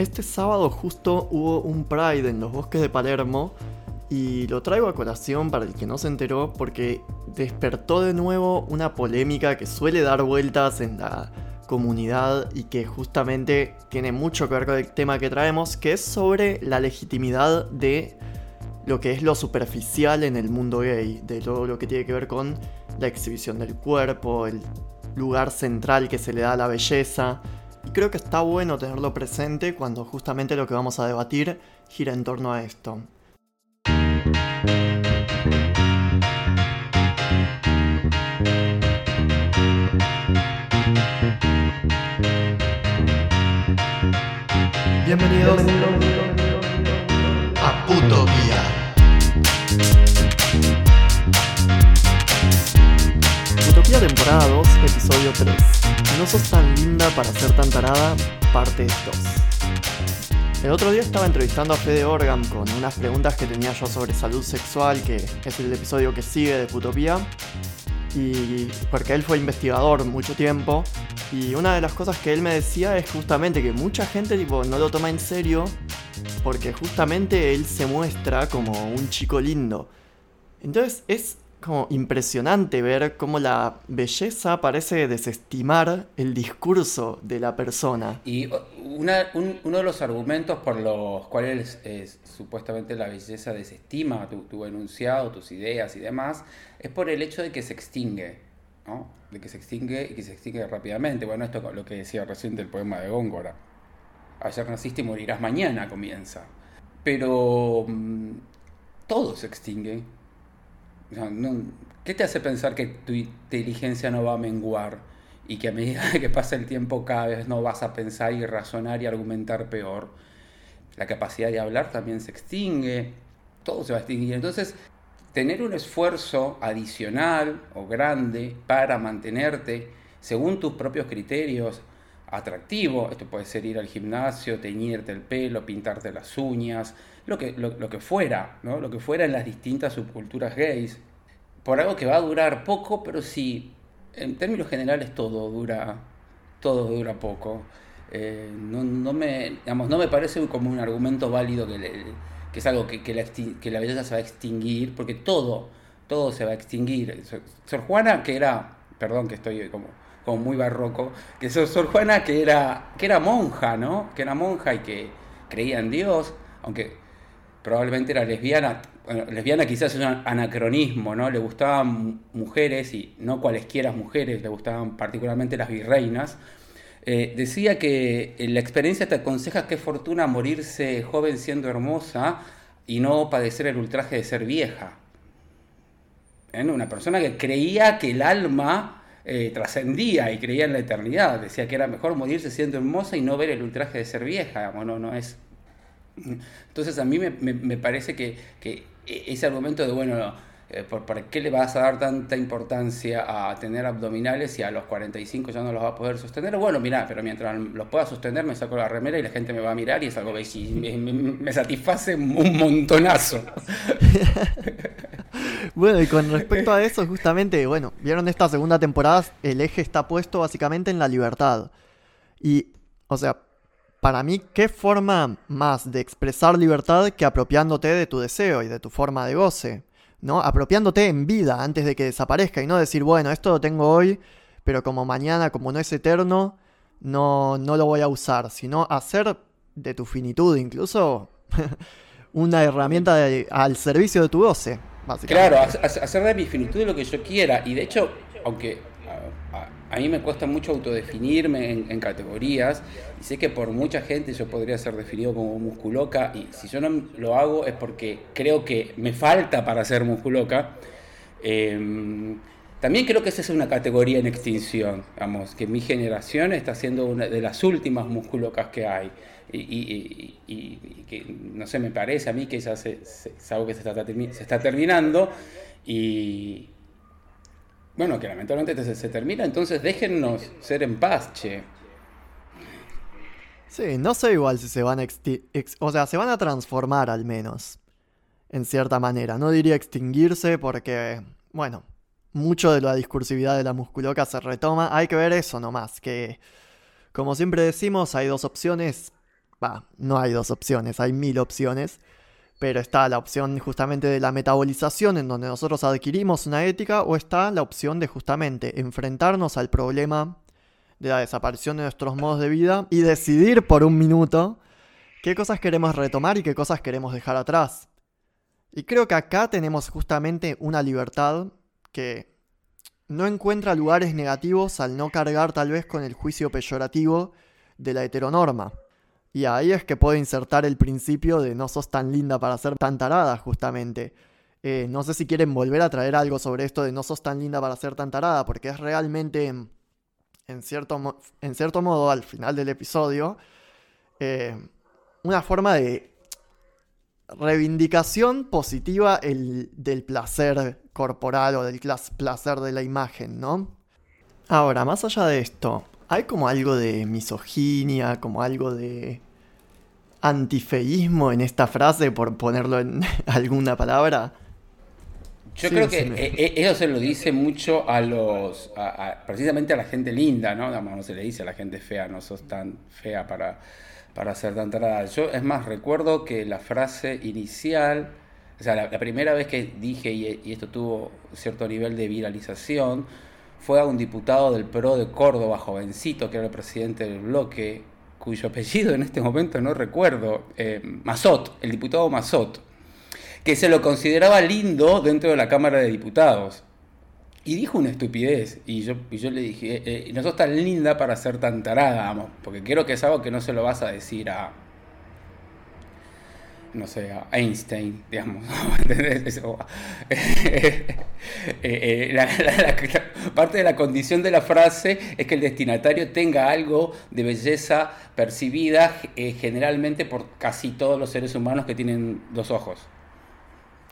Este sábado justo hubo un Pride en los bosques de Palermo y lo traigo a colación para el que no se enteró porque despertó de nuevo una polémica que suele dar vueltas en la comunidad y que justamente tiene mucho que ver con el tema que traemos, que es sobre la legitimidad de lo que es lo superficial en el mundo gay, de todo lo que tiene que ver con la exhibición del cuerpo, el lugar central que se le da a la belleza, y creo que está bueno tenerlo presente cuando justamente lo que vamos a debatir gira en torno a esto. Bienvenidos a Puto Guía. Utopía temporada 2, episodio 3. No sos tan linda para ser tan tarada, parte 2. El otro día estaba entrevistando a Fede Orgam con unas preguntas que tenía yo sobre salud sexual, que es el episodio que sigue de Putopía. Y porque él fue investigador mucho tiempo. Y una de las cosas que él me decía es justamente que mucha gente tipo, no lo toma en serio porque justamente él se muestra como un chico lindo. Entonces es como impresionante ver cómo la belleza parece desestimar el discurso de la persona. Y uno de los argumentos por los cuales supuestamente la belleza desestima tu, enunciado, tus ideas y demás, es por el hecho de que se extingue, ¿no? De que se extingue y que se extingue rápidamente. Bueno, esto es lo que decía recién del poema de Góngora. Ayer naciste y morirás mañana, comienza. Pero mm, todo se extingue ¿Qué te hace pensar que tu inteligencia no va a menguar y que a medida que pasa el tiempo cada vez no vas a pensar y razonar y argumentar peor? La capacidad de hablar también se extingue, todo se va a extinguir. Entonces, tener un esfuerzo adicional o grande para mantenerte según tus propios criterios atractivo, esto puede ser ir al gimnasio, teñirte el pelo, pintarte las uñas, lo que, lo, que fuera, ¿no? lo que fuera en las distintas subculturas gays, por algo que va a durar poco, pero sí, en términos generales todo dura, todo dura poco. Eh, no, me, digamos, no me parece como un argumento válido que, que es algo que, que, la, que, la, belleza se va a extinguir, porque todo, todo se va a extinguir. Sor Juana, que era, perdón que estoy como, como muy barroco, que Sor, Sor Juana que era, que era monja, ¿no? Que era monja y que creía en Dios, aunque probablemente era lesbiana. Lesbiana quizás es un anacronismo, ¿no? Le gustaban mujeres y no cualesquiera mujeres, le gustaban particularmente las virreinas. Eh, decía que la experiencia te aconseja qué fortuna morirse joven siendo hermosa y no padecer el ultraje de ser vieja. ¿Eh? Una persona que creía que el alma eh, trascendía y creía en la eternidad. Decía que era mejor morirse siendo hermosa y no ver el ultraje de ser vieja. no, no es entonces a mí me, parece que, e, ese argumento de, bueno, eh, ¿por, qué le vas a dar tanta importancia a tener abdominales y a los 45 ya no los va a poder sostener? Bueno, mira, pero mientras los pueda sostener me saco la remera y la gente me va a mirar y es algo que me, me satisface un montonazo. bueno, y con respecto a eso, justamente, bueno, vieron esta segunda temporada, el eje está puesto básicamente en la libertad. Y, o sea, para mí, ¿qué forma más de expresar libertad que apropiándote de tu deseo y de tu forma de goce? ¿No? Apropiándote en vida antes de que desaparezca y no decir, bueno, esto lo tengo hoy, pero como mañana, como no es eterno, no, no lo voy a usar, sino hacer de tu finitud incluso una herramienta al servicio de tu goce. Claro, hacer de mi finitud lo que yo quiera. Y de hecho, aunque a mí me cuesta mucho autodefinirme en, categorías y sé que por mucha gente yo podría ser definido como musculoca y si yo no lo hago es porque creo que me falta para ser musculoca. Em, también creo que esa es una categoría en extinción, vamos, que mi generación está siendo una de las últimas musculocas que hay. Y, que, no sé, me parece a mí que ya se, es algo que se se está terminando y, bueno, que lamentablemente se, termina, entonces déjennos ser en paz, che. Sí, no sé igual si se van a o sea, se van a transformar al menos, en cierta manera. No diría extinguirse porque, bueno, mucho de la discursividad de la musculoca se retoma. Hay que ver eso nomás, que como siempre decimos, hay dos opciones Va, no hay dos opciones, hay mil opciones. Pero está la opción justamente de la metabolización, en donde nosotros adquirimos una ética, o está la opción de justamente enfrentarnos al problema de la desaparición de nuestros modos de vida y decidir por un minuto qué cosas queremos retomar y qué cosas queremos dejar atrás. Y creo que acá tenemos justamente una libertad que no encuentra lugares negativos al no cargar tal vez con el juicio peyorativo de la heteronorma. Y ahí es que puedo insertar el principio de no sos tan linda para ser tan tarada, justamente. Eh, no sé si quieren volver a traer algo sobre esto de no sos tan linda para ser tan tarada, porque es realmente, en cierto, en cierto modo, al final del episodio, eh, una forma de reivindicación positiva el, del placer corporal o del placer de la imagen, ¿no? Ahora, más allá de esto, hay como algo de misoginia, como algo de antifeísmo en esta frase, por ponerlo en alguna palabra. Yo creo que e, e, eso se lo dice mucho a los, precisamente a la gente linda, ¿no? no se le dice a la gente fea, no sos tan fea para, para ser tan tarada. Yo, es más, recuerdo que la frase inicial, o sea, la, primera vez que dije, y, y, esto tuvo cierto nivel de viralización, fue a un diputado del PRO de Córdoba, jovencito, que era el presidente del bloque, cuyo apellido en este momento no recuerdo, eh, Mazot, el diputado Mazot, que se lo consideraba lindo dentro de la Cámara de Diputados. Y dijo una estupidez, y yo, y yo le dije, eh, eh, no sos tan linda para ser tan tarada, vamos, porque creo que es algo que no se lo vas a decir a, no sé, a Einstein, digamos. Eh, eh, parte de la condición de la frase es que el destinatario tenga algo de belleza percibida eh, generalmente por casi todos los seres humanos que tienen dos ojos.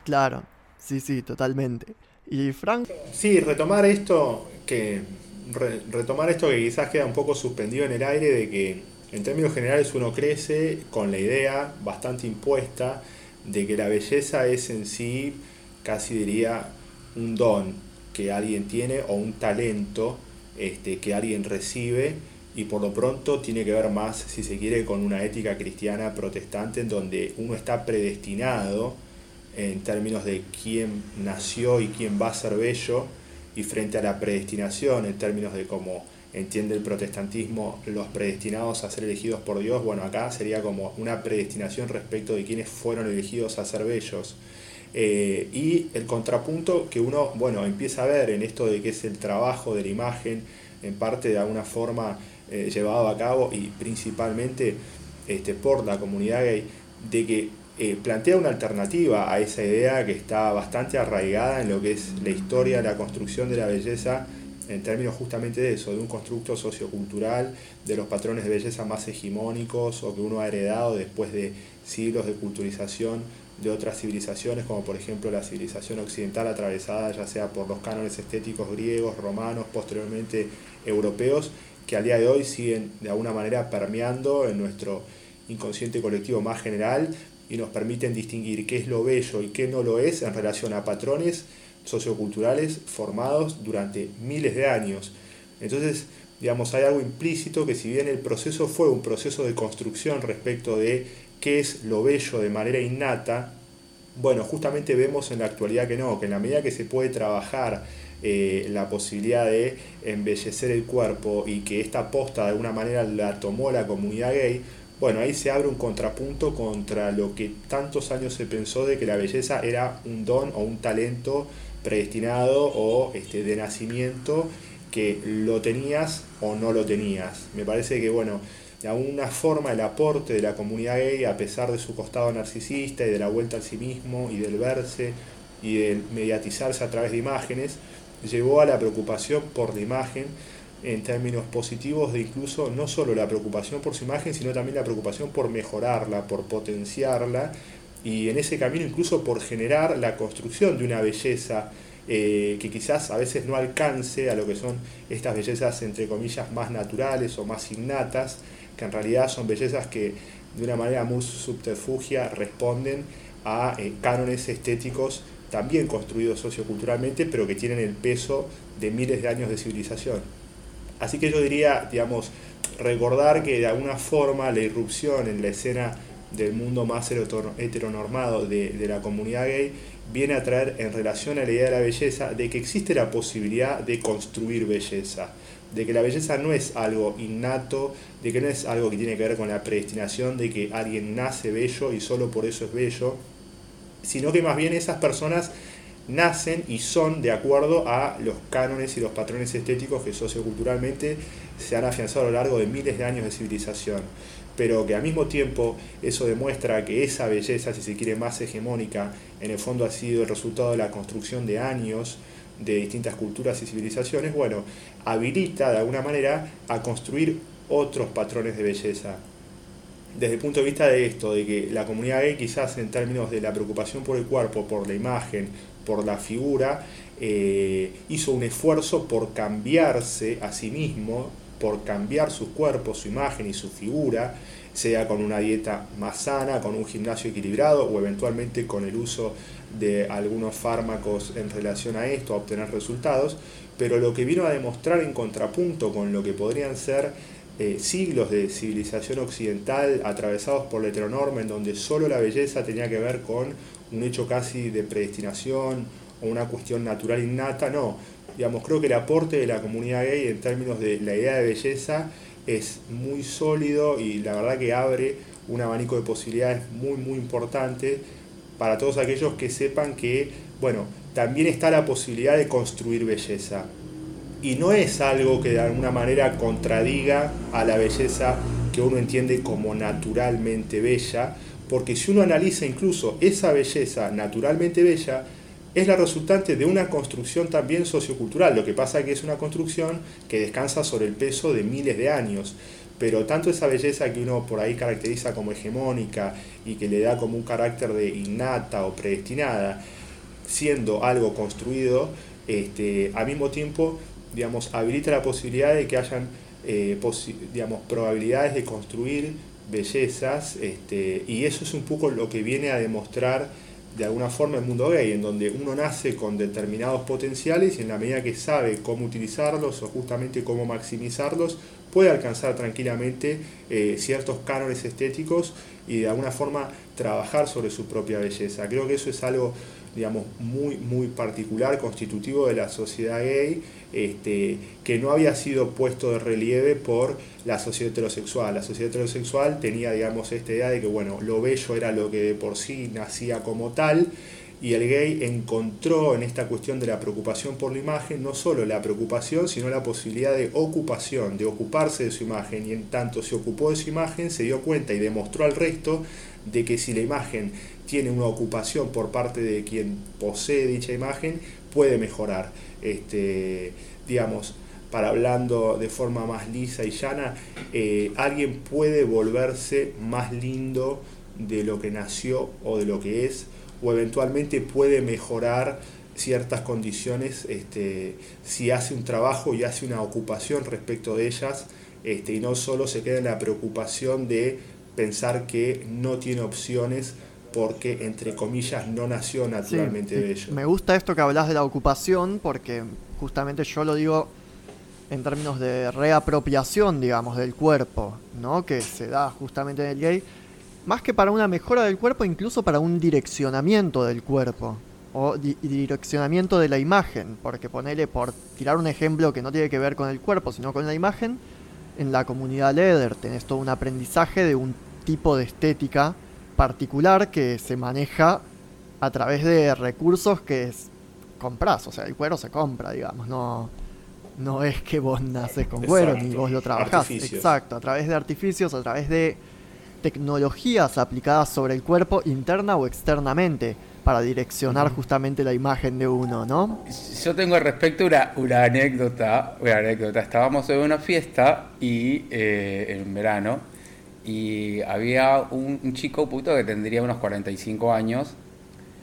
Claro, sí, sí, totalmente. ¿Y Frank? Sí, retomar esto que retomar esto que quizás queda un poco suspendido en el aire de que en términos generales uno crece con la idea bastante impuesta de que la belleza es en sí, casi diría, un don que alguien tiene o un talento este, que alguien recibe y por lo pronto tiene que ver más, si se quiere, con una ética cristiana protestante en donde uno está predestinado en términos de quién nació y quién va a ser bello y frente a la predestinación en términos de cómo entiende el protestantismo los predestinados a ser elegidos por Dios, bueno, acá sería como una predestinación respecto de quienes fueron elegidos a ser bellos. Eh, y el contrapunto que uno, bueno, empieza a ver en esto de que es el trabajo de la imagen, en parte de alguna forma eh, llevado a cabo y principalmente este, por la comunidad gay, de que eh, plantea una alternativa a esa idea que está bastante arraigada en lo que es la historia, la construcción de la belleza en términos justamente de eso, de un constructo sociocultural, de los patrones de belleza más hegemónicos o que uno ha heredado después de siglos de culturización de otras civilizaciones, como por ejemplo la civilización occidental atravesada ya sea por los cánones estéticos griegos, romanos, posteriormente europeos, que al día de hoy siguen de alguna manera permeando en nuestro inconsciente colectivo más general y nos permiten distinguir qué es lo bello y qué no lo es en relación a patrones socioculturales formados durante miles de años. Entonces, digamos, hay algo implícito que si bien el proceso fue un proceso de construcción respecto de qué es lo bello de manera innata, bueno, justamente vemos en la actualidad que no, que en la medida que se puede trabajar eh, la posibilidad de embellecer el cuerpo y que esta posta de alguna manera la tomó la comunidad gay, bueno, ahí se abre un contrapunto contra lo que tantos años se pensó de que la belleza era un don o un talento predestinado o este, de nacimiento que lo tenías o no lo tenías. Me parece que, bueno, de alguna forma el aporte de la comunidad gay, a pesar de su costado narcisista y de la vuelta al sí mismo y del verse y del mediatizarse a través de imágenes, llevó a la preocupación por la imagen en términos positivos de incluso no solo la preocupación por su imagen, sino también la preocupación por mejorarla, por potenciarla y en ese camino incluso por generar la construcción de una belleza eh, que quizás a veces no alcance a lo que son estas bellezas entre comillas más naturales o más innatas, que en realidad son bellezas que de una manera muy subterfugia responden a eh, cánones estéticos también construidos socioculturalmente, pero que tienen el peso de miles de años de civilización. Así que yo diría, digamos, recordar que de alguna forma la irrupción en la escena del mundo más heteronormado de, de la comunidad gay viene a traer en relación a la idea de la belleza de que existe la posibilidad de construir belleza, de que la belleza no es algo innato, de que no es algo que tiene que ver con la predestinación de que alguien nace bello y solo por eso es bello, sino que más bien esas personas nacen y son de acuerdo a los cánones y los patrones estéticos que socioculturalmente se han afianzado a lo largo de miles de años de civilización pero que al mismo tiempo eso demuestra que esa belleza, si se quiere más hegemónica, en el fondo ha sido el resultado de la construcción de años de distintas culturas y civilizaciones, bueno, habilita de alguna manera a construir otros patrones de belleza. Desde el punto de vista de esto, de que la comunidad gay quizás en términos de la preocupación por el cuerpo, por la imagen, por la figura, eh, hizo un esfuerzo por cambiarse a sí mismo por cambiar su cuerpo, su imagen y su figura, sea con una dieta más sana, con un gimnasio equilibrado o eventualmente con el uso de algunos fármacos en relación a esto, a obtener resultados, pero lo que vino a demostrar en contrapunto con lo que podrían ser eh, siglos de civilización occidental atravesados por la heteronorma, en donde solo la belleza tenía que ver con un hecho casi de predestinación o una cuestión natural innata, no, Digamos, creo que el aporte de la comunidad gay en términos de la idea de belleza es muy sólido y la verdad que abre un abanico de posibilidades muy, muy importante para todos aquellos que sepan que, bueno, también está la posibilidad de construir belleza. Y no es algo que de alguna manera contradiga a la belleza que uno entiende como naturalmente bella, porque si uno analiza incluso esa belleza naturalmente bella, es la resultante de una construcción también sociocultural. Lo que pasa es que es una construcción que descansa sobre el peso de miles de años. Pero tanto esa belleza que uno por ahí caracteriza como hegemónica y que le da como un carácter de innata o predestinada, siendo algo construido, este, al mismo tiempo digamos, habilita la posibilidad de que hayan eh, digamos, probabilidades de construir bellezas, este, y eso es un poco lo que viene a demostrar de alguna forma el mundo gay, en donde uno nace con determinados potenciales y en la medida que sabe cómo utilizarlos o justamente cómo maximizarlos, puede alcanzar tranquilamente eh, ciertos cánones estéticos y de alguna forma trabajar sobre su propia belleza. Creo que eso es algo digamos, muy, muy particular, constitutivo de la sociedad gay, este, que no había sido puesto de relieve por la sociedad heterosexual. La sociedad heterosexual tenía, digamos, esta idea de que, bueno, lo bello era lo que de por sí nacía como tal, y el gay encontró en esta cuestión de la preocupación por la imagen no solo la preocupación, sino la posibilidad de ocupación, de ocuparse de su imagen, y en tanto se ocupó de su imagen, se dio cuenta y demostró al resto de que si la imagen tiene una ocupación por parte de quien posee dicha imagen, puede mejorar. Este, digamos, para hablando de forma más lisa y llana, eh, alguien puede volverse más lindo de lo que nació o de lo que es, o eventualmente puede mejorar ciertas condiciones este, si hace un trabajo y hace una ocupación respecto de ellas, este, y no solo se queda en la preocupación de pensar que no tiene opciones porque, entre comillas, no nació naturalmente bello. Me gusta esto que hablas de la ocupación, porque justamente yo lo digo en términos de reapropiación, digamos, del cuerpo, ¿no? Que se da justamente en el gay, más que para una mejora del cuerpo, incluso para un direccionamiento del cuerpo, o direccionamiento de la imagen, porque ponele, por tirar un ejemplo que no tiene que ver con el cuerpo, sino con la imagen, en la comunidad Leder tenés todo un aprendizaje de un tipo de estética particular que se maneja a través de recursos que es, compras, o sea, el cuero se compra, digamos, no, no es que vos naces con cuero ni vos lo trabajás. Exacto, a través de artificios, a través de tecnologías aplicadas sobre el cuerpo interna o externamente para direccionar justamente la imagen de uno, ¿no? Yo tengo al respecto una, una anécdota, una anécdota. Estábamos en una fiesta y eh, en verano y había un, chico puto que tendría unos 45 años,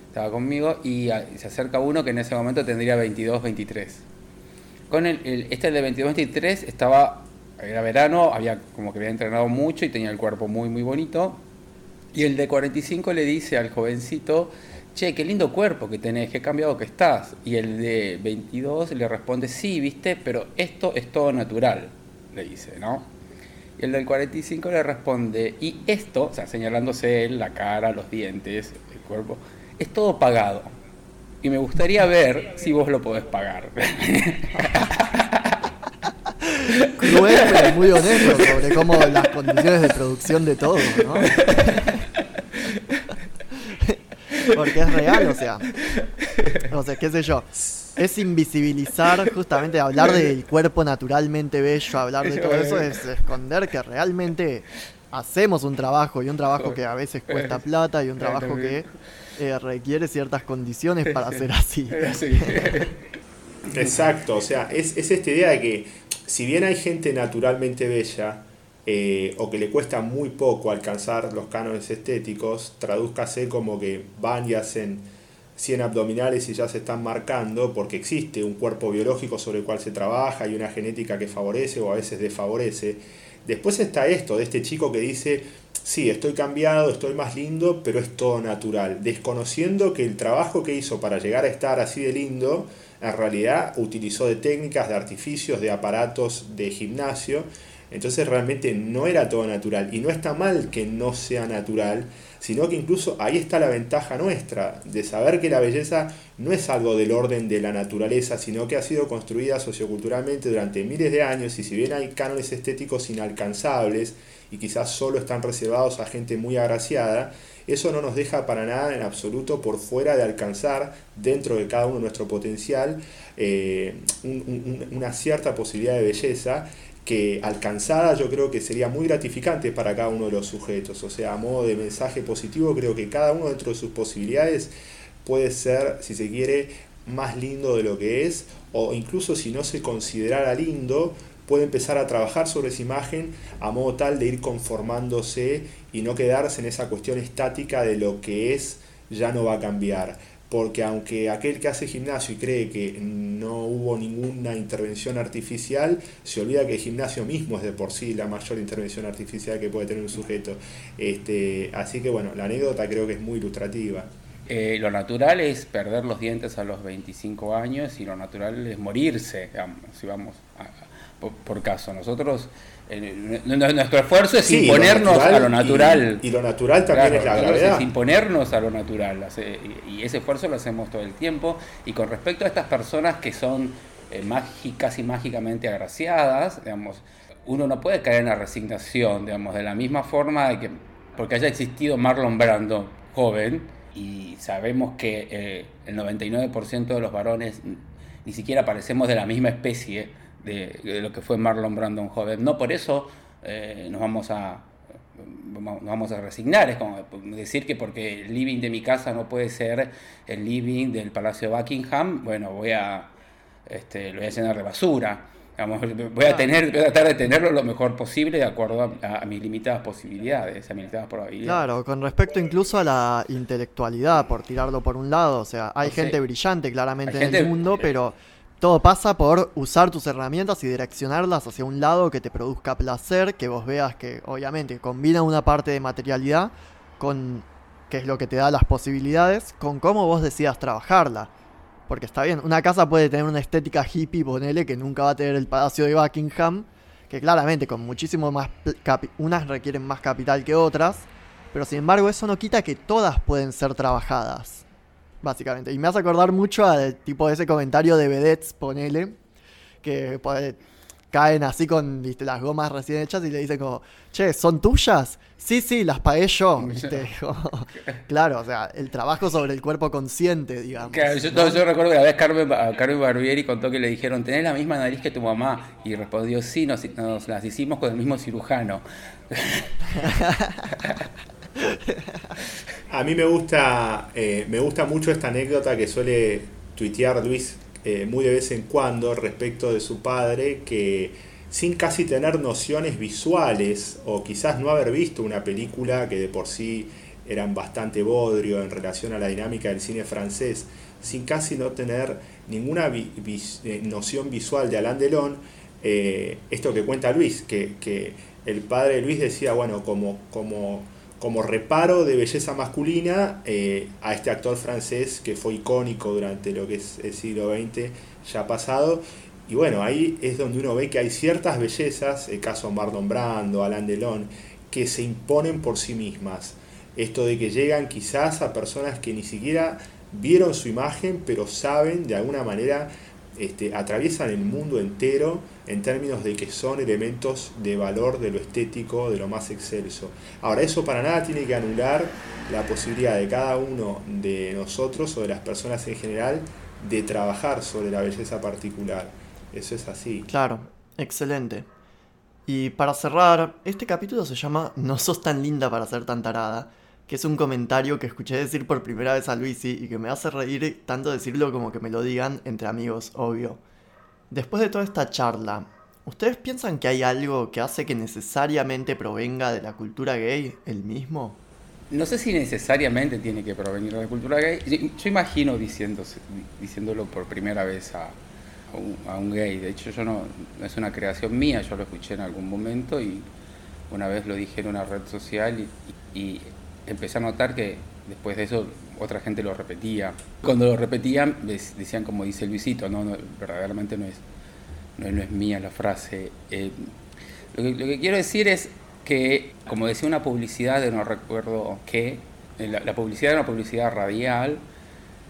estaba conmigo, y se acerca uno que en ese momento tendría 22, 23. Con el, este de 22, 23 estaba, era verano, había como que había entrenado mucho y tenía el cuerpo muy, muy bonito. Y el de 45 le dice al jovencito, che, qué lindo cuerpo que tenés, qué cambiado que estás. Y el de 22 le responde, sí, viste, pero esto es todo natural, le dice, ¿no? Y el del 45 le responde, y esto, o sea, señalándose él, la cara, los dientes, el cuerpo, es todo pagado. Y me gustaría ver si vos lo podés pagar. Cruel, pero muy honesto sobre cómo las condiciones de producción de todo, ¿no? Porque es real, o sea. O sea, qué sé yo. Es invisibilizar, justamente hablar del cuerpo naturalmente bello, hablar de todo eso, es esconder que realmente hacemos un trabajo y un trabajo que a veces cuesta plata y un trabajo que eh, requiere ciertas condiciones para ser así. Exacto, o sea, es, es esta idea de que si bien hay gente naturalmente bella, eh, o que le cuesta muy poco alcanzar los cánones estéticos, tradúzcase como que van y hacen 100 abdominales y ya se están marcando porque existe un cuerpo biológico sobre el cual se trabaja y una genética que favorece o a veces desfavorece. Después está esto de este chico que dice, sí, estoy cambiado, estoy más lindo, pero es todo natural, desconociendo que el trabajo que hizo para llegar a estar así de lindo, en realidad utilizó de técnicas, de artificios, de aparatos de gimnasio, entonces realmente no era todo natural. Y no está mal que no sea natural, sino que incluso ahí está la ventaja nuestra, de saber que la belleza no es algo del orden de la naturaleza, sino que ha sido construida socioculturalmente durante miles de años y si bien hay cánones estéticos inalcanzables y quizás solo están reservados a gente muy agraciada, eso no nos deja para nada en absoluto por fuera de alcanzar dentro de cada uno nuestro potencial eh, una cierta posibilidad de belleza que alcanzada yo creo que sería muy gratificante para cada uno de los sujetos. O sea, a modo de mensaje positivo, creo que cada uno dentro de sus posibilidades puede ser, si se quiere, más lindo de lo que es, o incluso si no se considerara lindo, puede empezar a trabajar sobre esa imagen a modo tal de ir conformándose y no quedarse en esa cuestión estática de lo que es ya no va a cambiar porque aunque aquel que hace gimnasio y cree que no hubo ninguna intervención artificial, se olvida que el gimnasio mismo es de por sí la mayor intervención artificial que puede tener un sujeto. Este, así que bueno, la anécdota creo que es muy ilustrativa. Eh, lo natural es perder los dientes a los 25 años y lo natural es morirse, si vamos por caso. Nosotros nuestro esfuerzo es imponernos a lo natural. Y, lo natural también es la gravedad. Es imponernos a lo natural. Y ese esfuerzo lo hacemos todo el tiempo. Y con respecto a estas personas que son eh, mágicas y mágicamente agraciadas, digamos, uno no puede caer en la resignación, digamos, de la misma forma de que, porque haya existido Marlon Brando joven, y sabemos que eh, el 99% de los varones ni siquiera parecemos de la misma especie, de, lo que fue Marlon Brandon joven. No por eso eh, nos vamos a nos vamos a resignar, es como decir que porque el living de mi casa no puede ser el living del Palacio de Buckingham, bueno, voy a este, lo voy a llenar de basura. voy a tener, voy a tratar de tenerlo lo mejor posible de acuerdo a, mis limitadas posibilidades, a mis limitadas probabilidades. Claro, con respecto incluso a la intelectualidad, por tirarlo por un lado, o sea, hay gente brillante claramente en el mundo, pero todo pasa por usar tus herramientas y direccionarlas hacia un lado que te produzca placer, que vos veas que obviamente combina una parte de materialidad con que es lo que te da las posibilidades, con cómo vos decidas trabajarla. Porque está bien, una casa puede tener una estética hippie, ponele, que nunca va a tener el Palacio de Buckingham, que claramente con muchísimo más... unas requieren más capital que otras, pero sin embargo eso no quita que todas pueden ser trabajadas básicamente. Y me hace acordar mucho a tipo de ese comentario de vedettes, ponele, que caen así con las gomas recién hechas y le dicen como, che, ¿son tuyas? Sí, sí, las pagué yo. claro, o sea, el trabajo sobre el cuerpo consciente, digamos. yo, recuerdo que la vez Carmen, Carmen, Barbieri contó que le dijeron, ¿tenés la misma nariz que tu mamá? Y respondió, sí, nos, nos las hicimos con el mismo cirujano. A mí me gusta, eh, me gusta mucho esta anécdota que suele tuitear Luis eh, muy de vez en cuando respecto de su padre, que sin casi tener nociones visuales o quizás no haber visto una película que de por sí eran bastante bodrio en relación a la dinámica del cine francés, sin casi no tener ninguna eh, noción visual de Alain Delon, esto que cuenta Luis, que, que, el padre de Luis decía, bueno, como, como como reparo de belleza masculina eh, a este actor francés que fue icónico durante lo que es el siglo XX ya pasado Y bueno, ahí es donde uno ve que hay ciertas bellezas, el caso Marlon Brando, Alain Delon, que se imponen por sí mismas. Esto de que llegan quizás a personas que ni siquiera vieron su imagen, pero saben de alguna manera, este, atraviesan el mundo entero en términos de que son elementos de valor de lo estético, de lo más excelso. Ahora, eso para nada tiene que anular la posibilidad de cada uno de nosotros o de las personas en general de trabajar sobre la belleza particular. Eso es así. Claro, excelente. Y para cerrar, este capítulo se llama No sos tan linda para ser tan tarada, que es un comentario que escuché decir por primera vez a Luisi y que me hace reír tanto decirlo como que me lo digan entre amigos, obvio. Después de toda esta charla, ¿ustedes piensan que hay algo que hace que necesariamente provenga de la cultura gay el mismo? No sé si necesariamente tiene que provenir de la cultura gay. Yo, imagino diciéndolo por primera vez a, un, gay. De hecho, yo no, es una creación mía, yo lo escuché en algún momento y una vez lo dije en una red social y, empecé a notar que después de eso otra gente lo repetía. Cuando lo repetían decían como dice Luisito, no, no verdaderamente no es, no, es mía la frase. Eh, lo, que, quiero decir es que, como decía una publicidad de no recuerdo qué, la, la publicidad era una publicidad radial,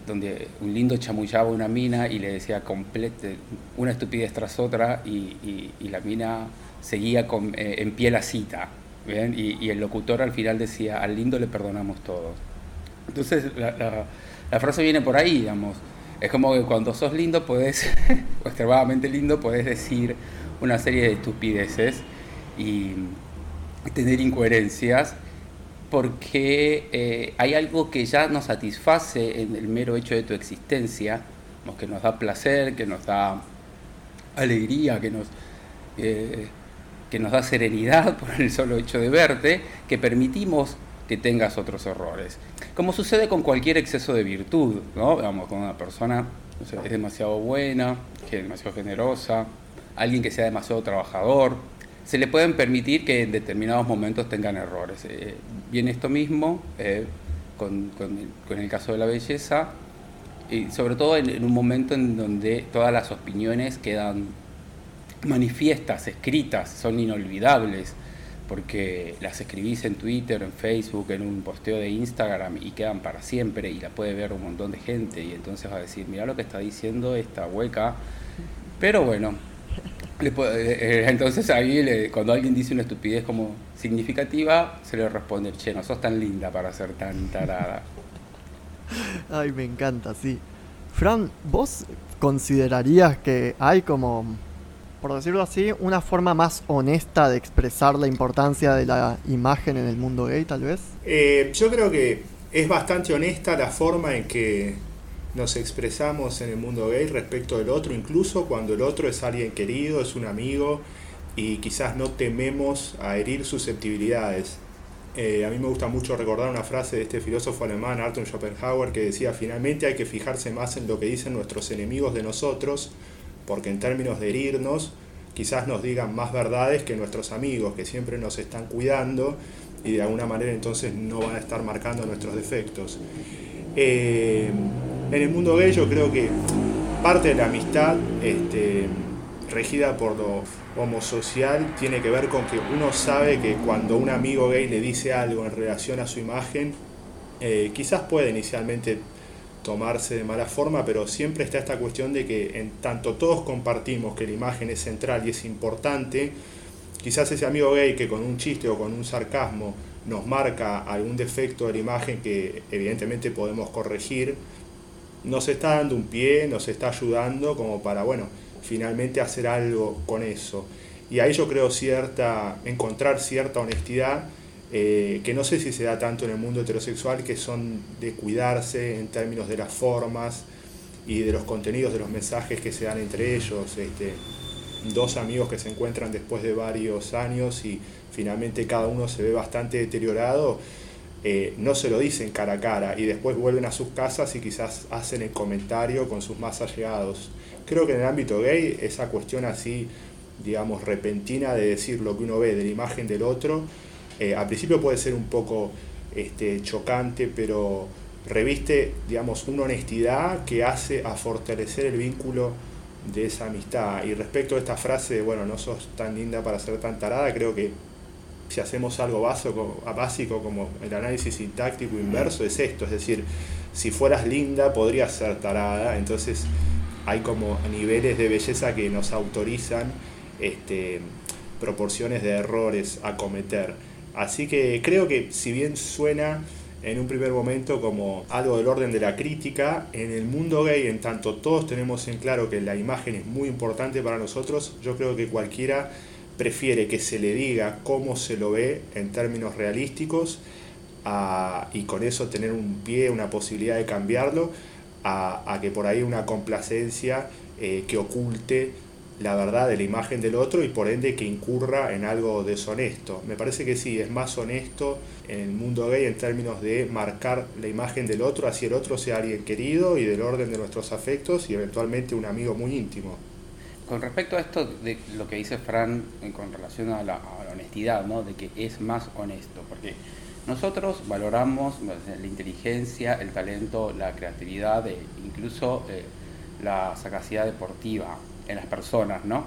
donde un lindo chamullaba una mina y le decía complete, una estupidez tras otra y, la mina seguía con, eh, en pie la cita. Y, el locutor al final decía, al lindo le perdonamos todos. Entonces la, frase viene por ahí, digamos. Es como que cuando sos lindo podés, o extremadamente lindo, podés decir una serie de estupideces y, tener incoherencias porque eh, hay algo que ya nos satisface en el mero hecho de tu existencia, que nos da placer, que nos da alegría, que nos, eh, que nos da serenidad por el solo hecho de verte, que permitimos que tengas otros errores. Como sucede con cualquier exceso de virtud, ¿no? Vamos, con una persona es demasiado buena, que es demasiado generosa, alguien que sea demasiado trabajador, se le pueden permitir que en determinados momentos tengan errores. Eh, esto mismo eh, con, el, caso de la belleza, y sobre todo en, un momento en donde todas las opiniones quedan manifiestas, escritas, son inolvidables, porque las escribís en Twitter, en Facebook, en un posteo de Instagram y quedan para siempre y la puede ver un montón de gente y entonces va a decir, mira lo que está diciendo esta hueca. Pero bueno, eh, eh, entonces ahí cuando alguien dice una estupidez como significativa, se le responde, che, no sos tan linda para ser tan tarada. Ay, me encanta, sí. Fran, ¿vos considerarías que hay como, por decirlo así, una forma más honesta de expresar la importancia de la imagen en el mundo gay, tal vez? Eh, yo creo que es bastante honesta la forma en que nos expresamos en el mundo gay respecto del otro, incluso cuando el otro es alguien querido, es un amigo y quizás no tememos a herir susceptibilidades. Eh, a mí me gusta mucho recordar una frase de este filósofo alemán, Arthur Schopenhauer, que decía, finalmente hay que fijarse más en lo que dicen nuestros enemigos de nosotros, porque en términos de herirnos, quizás nos digan más verdades que nuestros amigos, que siempre nos están cuidando y de alguna manera entonces no van a estar marcando nuestros defectos. Eh, en el mundo gay yo creo que parte de la amistad este, regida por lo homosocial tiene que ver con que uno sabe que cuando un amigo gay le dice algo en relación a su imagen, eh, quizás puede inicialmente tomarse de mala forma, pero siempre está esta cuestión de que en tanto todos compartimos que la imagen es central y es importante, quizás ese amigo gay que con un chiste o con un sarcasmo nos marca algún defecto de la imagen que evidentemente podemos corregir, nos está dando un pie, nos está ayudando como para, bueno, finalmente hacer algo con eso. Y ahí yo creo cierta, encontrar cierta honestidad, eh, que no sé si se da tanto en el mundo heterosexual, que son de cuidarse en términos de las formas y de los contenidos de los mensajes que se dan entre ellos. Este, dos amigos que se encuentran después de varios años y finalmente cada uno se ve bastante deteriorado eh, no se lo dicen cara a cara y después vuelven a sus casas y quizás hacen el comentario con sus más allegados. Creo que en el ámbito gay esa cuestión así, digamos, repentina de decir lo que uno ve de la imagen del otro, eh, al principio puede ser un poco este, chocante, pero reviste, digamos, una honestidad que hace a fortalecer el vínculo de esa amistad. Y respecto a esta frase, bueno, no sos tan linda para ser tan tarada, creo que si hacemos algo básico, básico como el análisis sintáctico inverso, es esto, es decir, si fueras linda podrías ser tarada, entonces hay como niveles de belleza que nos autorizan este, proporciones de errores a cometer. Así que creo que si bien suena en un primer momento como algo del orden de la crítica, en el mundo gay, en tanto todos tenemos en claro que la imagen es muy importante para nosotros, yo creo que cualquiera prefiere que se le diga cómo se lo ve en términos realísticos y con eso tener un pie, una posibilidad de cambiarlo, a, que por ahí una complacencia eh, que oculte la verdad de la imagen del otro y por ende que incurra en algo deshonesto. Me parece que sí, es más honesto en el mundo gay en términos de marcar la imagen del otro, así el otro sea alguien querido y del orden de nuestros afectos y eventualmente un amigo muy íntimo. Con respecto a esto de lo que dice Fran con relación a la, honestidad, ¿no? de que es más honesto, porque nosotros valoramos la inteligencia, el talento, la creatividad e incluso eh, la sagacidad deportiva en las personas, ¿no?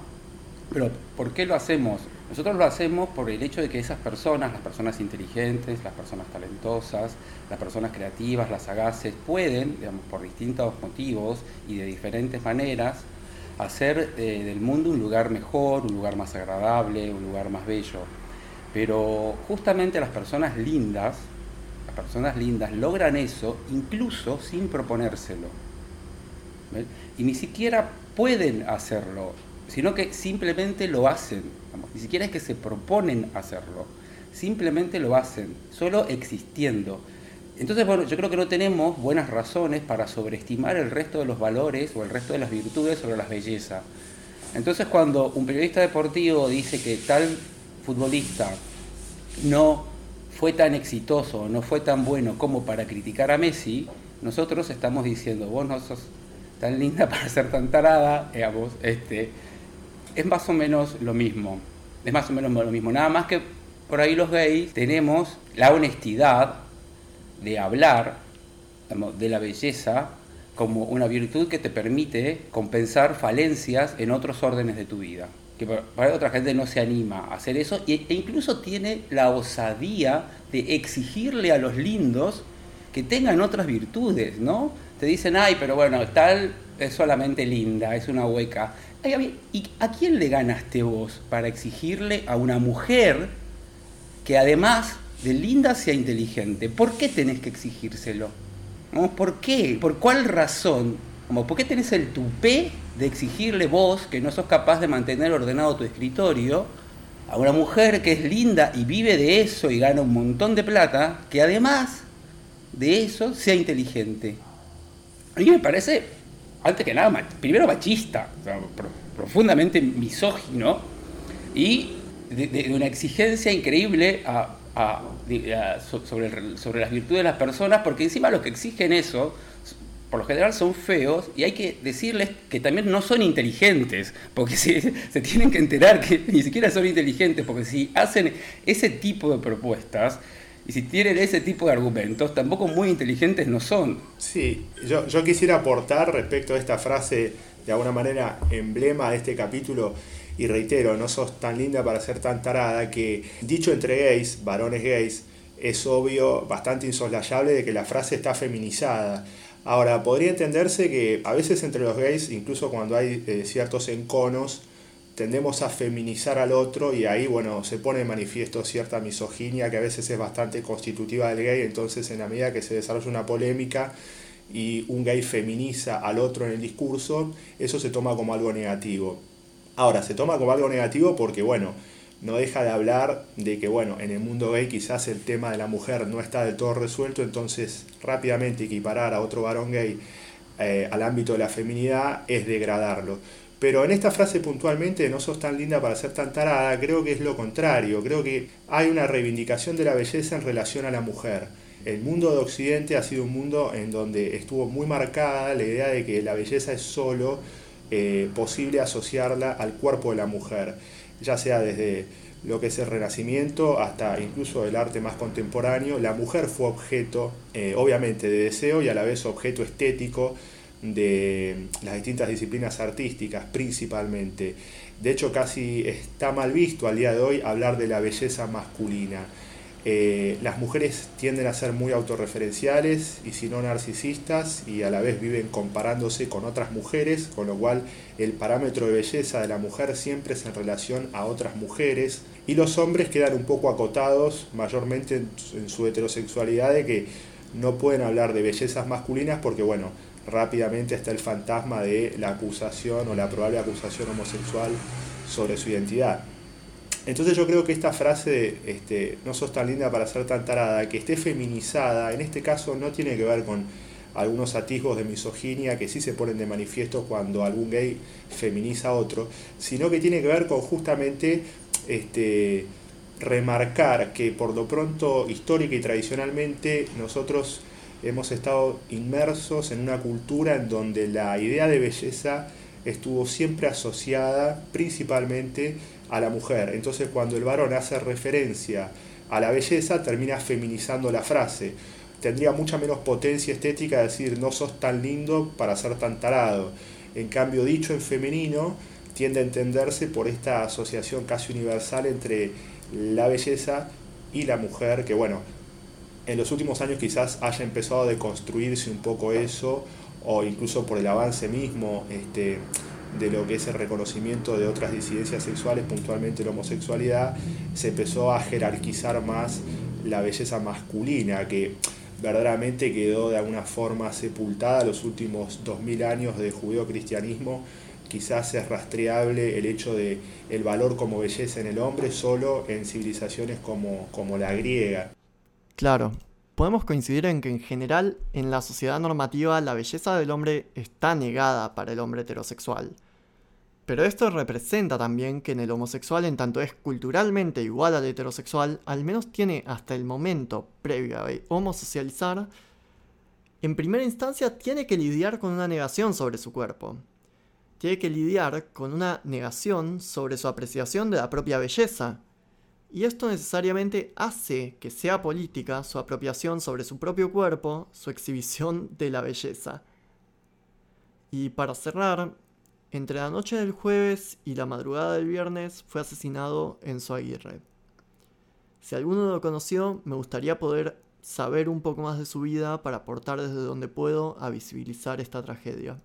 Pero ¿por qué lo hacemos? Nosotros lo hacemos por el hecho de que esas personas, las personas inteligentes, las personas talentosas, las personas creativas, las sagaces, pueden, digamos, por distintos motivos y de diferentes maneras, hacer eh, del mundo un lugar mejor, un lugar más agradable, un lugar más bello. Pero justamente las personas lindas, las personas lindas logran eso incluso sin proponérselo. Y ni siquiera pueden hacerlo, sino que simplemente lo hacen. Ni siquiera es que se proponen hacerlo, simplemente lo hacen, solo existiendo. Entonces, bueno, yo creo que no tenemos buenas razones para sobreestimar el resto de los valores o el resto de las virtudes sobre las bellezas. Entonces, cuando un periodista deportivo dice que tal futbolista no fue tan exitoso, no fue tan bueno como para criticar a Messi, nosotros estamos diciendo, vos no sos tan linda para ser tan tarada, digamos, este, es más o menos lo mismo. Es más o menos lo mismo. Nada más que por ahí los gays tenemos la honestidad de hablar de la belleza como una virtud que te permite compensar falencias en otros órdenes de tu vida. Que para otra gente no se anima a hacer eso e incluso tiene la osadía de exigirle a los lindos que tengan otras virtudes, ¿no? te dicen, ay, pero bueno, tal es solamente linda, es una hueca. ¿Y a quién le ganaste vos para exigirle a una mujer que además de linda sea inteligente? ¿Por qué tenés que exigírselo? ¿Por qué? ¿Por cuál razón? ¿Por qué tenés el tupé de exigirle vos, que no sos capaz de mantener ordenado tu escritorio, a una mujer que es linda y vive de eso y gana un montón de plata, que además de eso sea inteligente? A mí me parece, antes que nada, primero machista, profundamente misógino y de, una exigencia increíble sobre, sobre las virtudes de las personas, porque encima los que exigen eso por lo general son feos y hay que decirles que también no son inteligentes, porque se, tienen que enterar que ni siquiera son inteligentes, porque si hacen ese tipo de propuestas, y si tienen ese tipo de argumentos, tampoco muy inteligentes no son. Sí, yo, yo quisiera aportar respecto a esta frase, de alguna manera emblema de este capítulo, y reitero, no sos tan linda para ser tan tarada, que dicho entre gays, varones gays, es obvio, bastante insoslayable de que la frase está feminizada. Ahora, podría entenderse que a veces entre los gays, incluso cuando hay eh, ciertos enconos, tendemos a feminizar al otro y ahí, bueno, se pone de manifiesto cierta misoginia que a veces es bastante constitutiva del gay, entonces en la medida que se desarrolla una polémica y un gay feminiza al otro en el discurso, eso se toma como algo negativo. Ahora, se toma como algo negativo porque, bueno, no deja de hablar de que, bueno, en el mundo gay quizás el tema de la mujer no está del todo resuelto, entonces rápidamente equiparar a otro varón gay eh, al ámbito de la feminidad es degradarlo. Pero en esta frase puntualmente, no sos tan linda para ser tan tarada, creo que es lo contrario. Creo que hay una reivindicación de la belleza en relación a la mujer. El mundo de Occidente ha sido un mundo en donde estuvo muy marcada la idea de que la belleza es solo eh, posible asociarla al cuerpo de la mujer, ya sea desde lo que es el Renacimiento hasta incluso el arte más contemporáneo. La mujer fue objeto, eh, obviamente, de deseo y a la vez objeto estético de las distintas disciplinas artísticas principalmente. De hecho, casi está mal visto al día de hoy hablar de la belleza masculina. Eh, las mujeres tienden a ser muy autorreferenciales y si no narcisistas y a la vez viven comparándose con otras mujeres, con lo cual el parámetro de belleza de la mujer siempre es en relación a otras mujeres y los hombres quedan un poco acotados mayormente en, en su heterosexualidad de que no pueden hablar de bellezas masculinas porque bueno, rápidamente está el fantasma de la acusación o la probable acusación homosexual sobre su identidad. Entonces yo creo que esta frase este, no sos tan linda para ser tan tarada, que esté feminizada, en este caso no tiene que ver con algunos atisbos de misoginia que sí se ponen de manifiesto cuando algún gay feminiza a otro, sino que tiene que ver con justamente este, remarcar que por lo pronto histórica y tradicionalmente nosotros hemos estado inmersos en una cultura en donde la idea de belleza estuvo siempre asociada principalmente a la mujer. Entonces cuando el varón hace referencia a la belleza, termina feminizando la frase. Tendría mucha menos potencia estética decir no sos tan lindo para ser tan tarado. En cambio, dicho en femenino, tiende a entenderse por esta asociación casi universal entre la belleza y la mujer, que bueno, en los últimos años quizás haya empezado a deconstruirse un poco eso, o incluso por el avance mismo, este, de lo que es el reconocimiento de otras disidencias sexuales, puntualmente la homosexualidad, se empezó a jerarquizar más la belleza masculina, que verdaderamente quedó de alguna forma sepultada los últimos 2000 años de judeocristianismo. Quizás es rastreable el hecho de el valor como belleza en el hombre solo en civilizaciones como, como la griega. Claro, podemos coincidir en que en general en la sociedad normativa la belleza del hombre está negada para el hombre heterosexual. Pero esto representa también que en el homosexual, en tanto es culturalmente igual al heterosexual, al menos tiene hasta el momento previo a homosocializar, en primera instancia tiene que lidiar con una negación sobre su cuerpo. Tiene que lidiar con una negación sobre su apreciación de la propia belleza, y esto necesariamente hace que sea política su apropiación sobre su propio cuerpo, su exhibición de la belleza. Y para cerrar, entre la noche del jueves y la madrugada del viernes fue asesinado Enzo Aguirre. Si alguno lo conoció, me gustaría poder saber un poco más de su vida para aportar desde donde puedo a visibilizar esta tragedia.